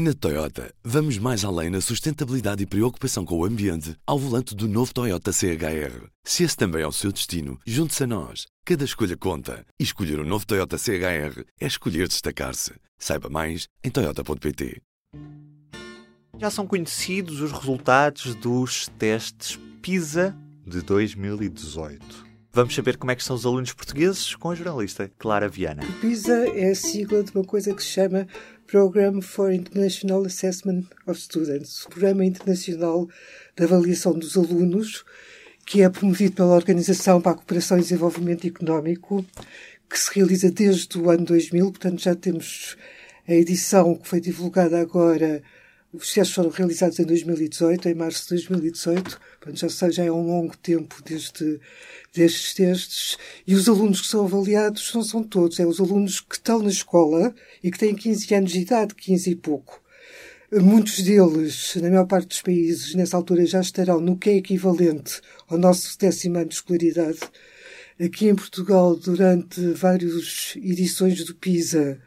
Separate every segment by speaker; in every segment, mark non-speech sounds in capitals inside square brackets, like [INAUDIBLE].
Speaker 1: Na Toyota, vamos mais além na sustentabilidade e preocupação com o ambiente ao volante do novo Toyota CHR. Se esse também é o seu destino, junte-se a nós. Cada escolha conta. E escolher o um novo Toyota CHR é escolher destacar-se. Saiba mais em Toyota.pt.
Speaker 2: Já são conhecidos os resultados dos testes PISA de 2018. Vamos saber como é que são os alunos portugueses com a jornalista Clara Viana.
Speaker 3: O PISA é a sigla de uma coisa que se chama Program for International Assessment of Students, Programa Internacional de Avaliação dos Alunos, que é promovido pela Organização para a Cooperação e Desenvolvimento Económico, que se realiza desde o ano 2000, portanto já temos a edição que foi divulgada agora os testes foram realizados em 2018, em março de 2018, portanto, já, sei, já é um longo tempo desde, destes testes, e os alunos que são avaliados não são todos, é os alunos que estão na escola e que têm 15 anos de idade, 15 e pouco. Muitos deles, na maior parte dos países, nessa altura já estarão no que é equivalente ao nosso décimo ano de escolaridade. Aqui em Portugal, durante várias edições do PISA,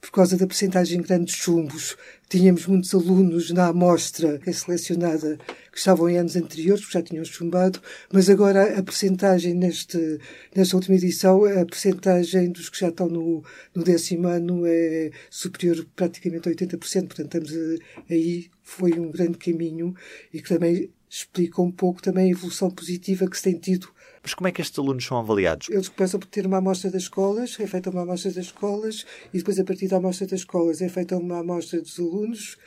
Speaker 3: por causa da percentagem grande de chumbos, tínhamos muitos alunos na amostra que é selecionada que estavam em anos anteriores, porque já tinham chumbado, mas agora a percentagem neste, nesta última edição, a percentagem dos que já estão no, no décimo ano é superior praticamente a 80%, portanto estamos a, aí, foi um grande caminho e que também explica um pouco também a evolução positiva que se tem tido
Speaker 2: mas como é que estes alunos são avaliados?
Speaker 3: Eles começam por ter uma amostra das escolas, é feita uma amostra das escolas, e depois, a partir da amostra das escolas, é feita uma amostra dos alunos,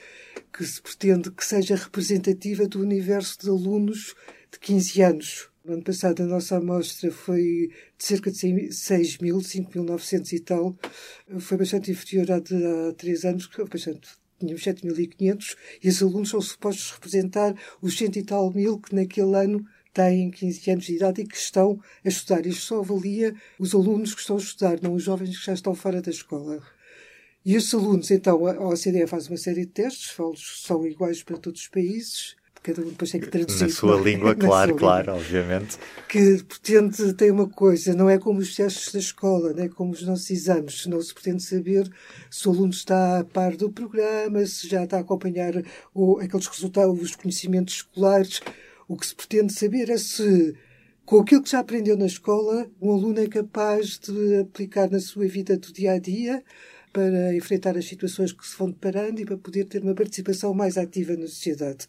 Speaker 3: que se pretende que seja representativa do universo de alunos de 15 anos. No ano passado, a nossa amostra foi de cerca de 6 mil, 5.900 e tal. Foi bastante inferior à de há três anos, que bastante tínhamos 7.500, e os alunos são supostos representar os cento e tal mil que naquele ano têm 15 anos de idade e que estão a estudar. Isto só avalia os alunos que estão a estudar, não os jovens que já estão fora da escola. E esses alunos, então, a OCDE faz uma série de testes, são iguais para todos os países, cada um depois tem que traduzir.
Speaker 2: Na sua é? língua, [LAUGHS] claro, claro, língua. obviamente.
Speaker 3: Que pretende, tem uma coisa, não é como os testes da escola, não é como os nossos exames, não se pretende saber se o aluno está a par do programa, se já está a acompanhar o, aqueles resultados, os conhecimentos escolares, o que se pretende saber é se, com aquilo que já aprendeu na escola, um aluno é capaz de aplicar na sua vida do dia a dia para enfrentar as situações que se vão deparando e para poder ter uma participação mais ativa na sociedade.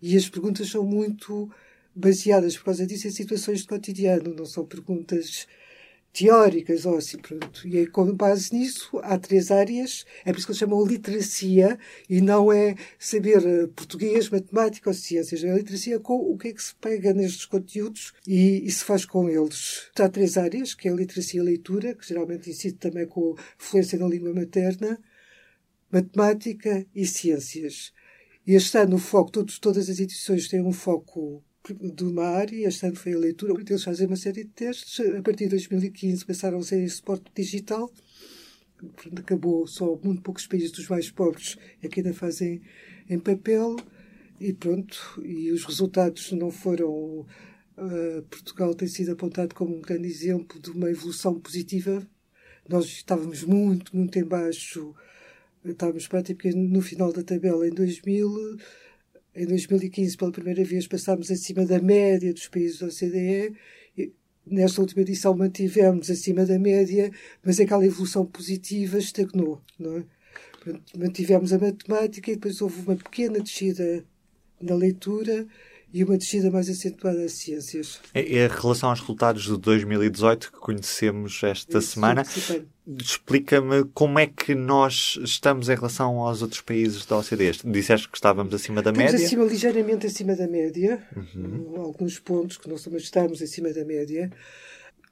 Speaker 3: E as perguntas são muito baseadas, por causa disso, em situações de cotidiano, não são perguntas teóricas ou assim, pronto. E com base nisso, há três áreas, é por isso que eles chamam literacia, e não é saber eh, português, matemática ou ciências, é a literacia com o que é que se pega nestes conteúdos e, e se faz com eles. Há três áreas, que é a literacia e a leitura, que geralmente incide também com fluência na língua materna, matemática e ciências. Este ano o foco, todos, todas as edições têm um foco de uma área, este ano foi a leitura, eles fazem uma série de testes, a partir de 2015 passaram a ser em suporte digital, acabou só muito poucos países dos mais pobres é que ainda fazem em papel, e pronto, e os resultados não foram... Uh, Portugal tem sido apontado como um grande exemplo de uma evolução positiva. Nós estávamos muito, muito em baixo, estávamos praticamente no final da tabela em 2000, em 2015, pela primeira vez, passámos acima da média dos países da OCDE. Nesta última edição mantivemos acima da média, mas aquela evolução positiva estagnou. Não é? Mantivemos a matemática e depois houve uma pequena descida na leitura e uma descida mais acentuada às ciências.
Speaker 2: Em relação aos resultados de 2018 que conhecemos esta semana, explica-me como é que nós estamos em relação aos outros países da OCDE. Disseste que estávamos acima da
Speaker 3: estamos
Speaker 2: média?
Speaker 3: Acima, ligeiramente acima da média, uhum. alguns pontos que não mas estamos acima da média.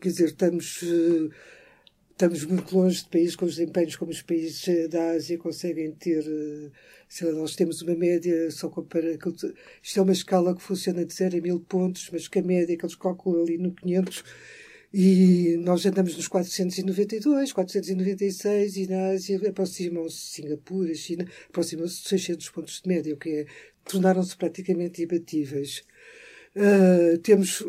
Speaker 3: Quer dizer, estamos uh, estamos muito longe de países com os desempenhos como os países da Ásia conseguem ter. Eh, sei lá, nós temos uma média, só compara. Isto é uma escala que funciona de 0 a 1000 pontos, mas que a média que eles calculam ali no 500 e nós andamos nos 492, 496 e na Ásia aproximam-se Singapura, China, aproximam-se de 600 pontos de média, o que é, tornaram-se praticamente imbatíveis. Uh, temos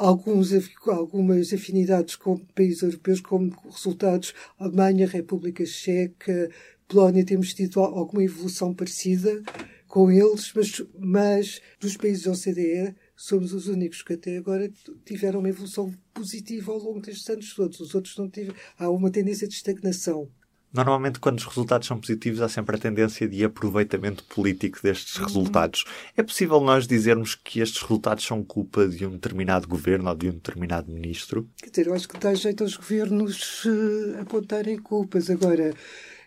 Speaker 3: alguns, algumas afinidades com países europeus, como resultados Alemanha, República Checa, Polónia temos tido alguma evolução parecida com eles, mas, mas dos países da OCDE somos os únicos que até agora tiveram uma evolução positiva ao longo destes anos todos. Os outros não tiveram. Há uma tendência de estagnação.
Speaker 2: Normalmente, quando os resultados são positivos, há sempre a tendência de aproveitamento político destes uhum. resultados. É possível nós dizermos que estes resultados são culpa de um determinado governo ou de um determinado ministro?
Speaker 3: Quer dizer, eu acho que dá jeito aos governos uh, apontarem culpas. Agora,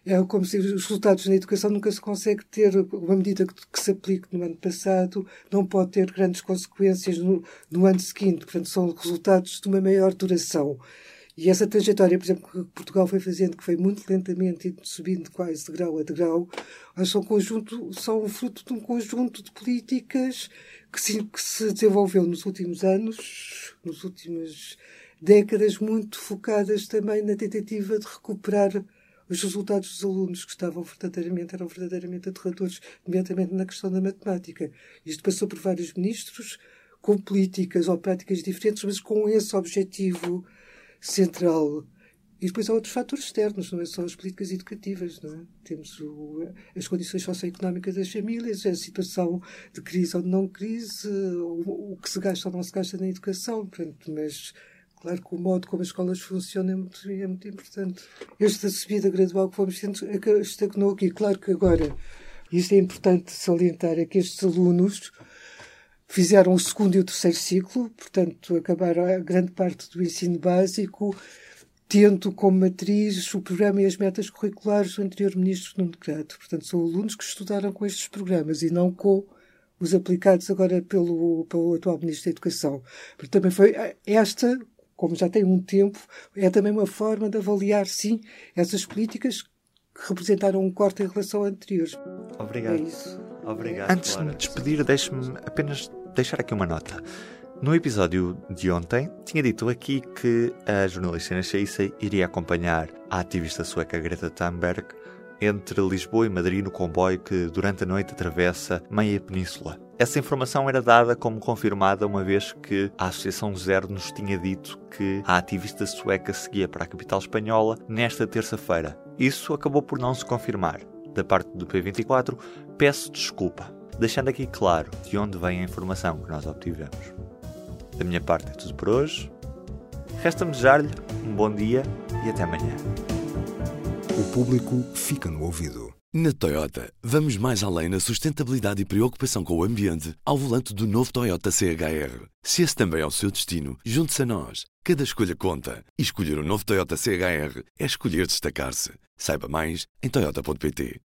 Speaker 3: é como se os resultados na educação nunca se consegue ter uma medida que, que, se aplique no ano passado, não pode ter grandes consequências no, no ano seguinte. Portanto, são resultados de uma maior duração. E essa trajetória, por exemplo, que Portugal foi fazendo, que foi muito lentamente subindo quase de grau a degrau, são, conjunto, são fruto de um conjunto de políticas que se, que se desenvolveu nos últimos anos, nas últimas décadas, muito focadas também na tentativa de recuperar os resultados dos alunos que estavam verdadeiramente, eram verdadeiramente aterradores, nomeadamente na questão da matemática. Isto passou por vários ministros, com políticas ou práticas diferentes, mas com esse objetivo central. E depois há outros fatores externos, não é só as políticas educativas. Não é? Temos o, as condições socioeconómicas das famílias, a situação de crise ou de não crise, o, o que se gasta ou não se gasta na educação. Portanto, mas claro que o modo como as escolas funcionam é muito, é muito importante. Esta subida gradual que fomos tendo estagnou aqui. Claro que agora, isto é importante salientar, é que estes alunos fizeram o segundo e o terceiro ciclo, portanto, acabaram a grande parte do ensino básico, tendo como matriz o programa e as metas curriculares do anterior ministro Nuno Grato. Portanto, são alunos que estudaram com estes programas e não com os aplicados agora pelo, pelo atual Ministro da Educação. Porque também foi esta, como já tem um tempo, é também uma forma de avaliar, sim, essas políticas que representaram um corte em relação a anteriores.
Speaker 2: Obrigado. É isso. Obrigado. Antes de me despedir, deixe-me apenas deixar aqui uma nota. No episódio de ontem, tinha dito aqui que a jornalista Nasceissa iria acompanhar a ativista sueca Greta Thunberg entre Lisboa e Madrid no comboio que durante a noite atravessa meia península. Essa informação era dada como confirmada uma vez que a Associação Zero nos tinha dito que a ativista sueca seguia para a capital espanhola nesta terça-feira. Isso acabou por não se confirmar. Da parte do P24, peço desculpa deixando aqui claro de onde vem a informação que nós obtivemos. Da minha parte é tudo por hoje. Resta-me desejar-lhe um bom dia e até amanhã.
Speaker 1: O público fica no ouvido. Na Toyota, vamos mais além na sustentabilidade e preocupação com o ambiente ao volante do novo Toyota CHR. Se esse também é o seu destino, junte-se a nós. Cada escolha conta. E escolher o um novo Toyota CHR é escolher destacar-se. Saiba mais em Toyota.pt.